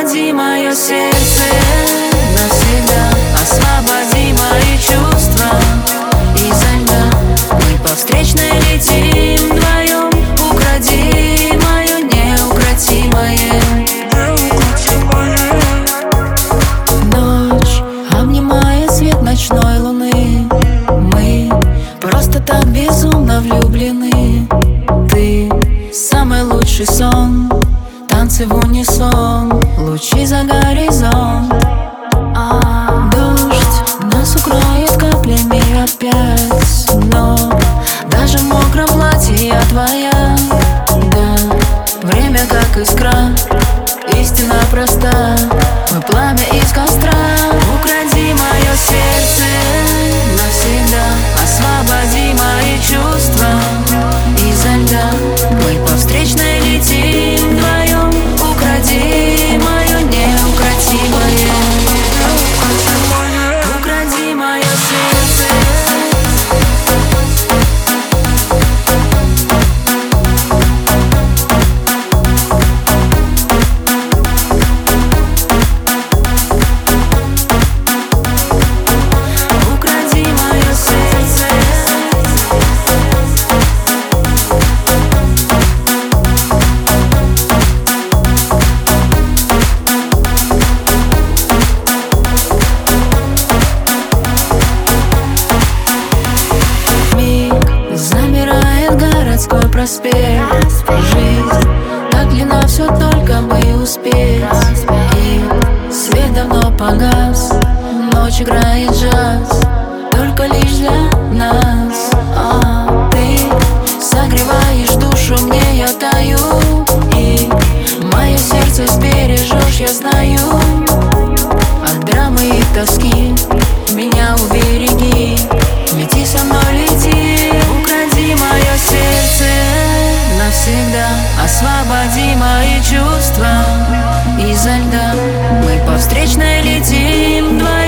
Укради мое сердце навсегда. Освободи мои чувства. Изо льда Мы по встречной летим вдвоем Укради мое неукротимое. Ночь обнимает свет ночной луны. Мы просто так безумно влюблены. Ты самый лучший сон Танцы в унисон, лучи за горизонт. А, Дождь нас укроет каплями опять. Но даже в мокром платье я твоя. Да, время как искра, истина проста. Мы пламя из костра. Укради мое сердце навсегда проспект. Жизнь так длинна, все только бы успеть. И свет давно погас Ночь играет джаз Только лишь для нас. А, Ты согреваешь душу, мне я таю И мое сердце сбережешь, я знаю. От драмы и тоски Освободи мои чувства. Изо льда Мы по встречной летим. Вдвоем